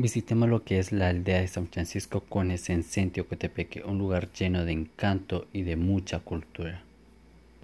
Visitemos lo que es la aldea de San Francisco con en Cotepeque, un lugar lleno de encanto y de mucha cultura.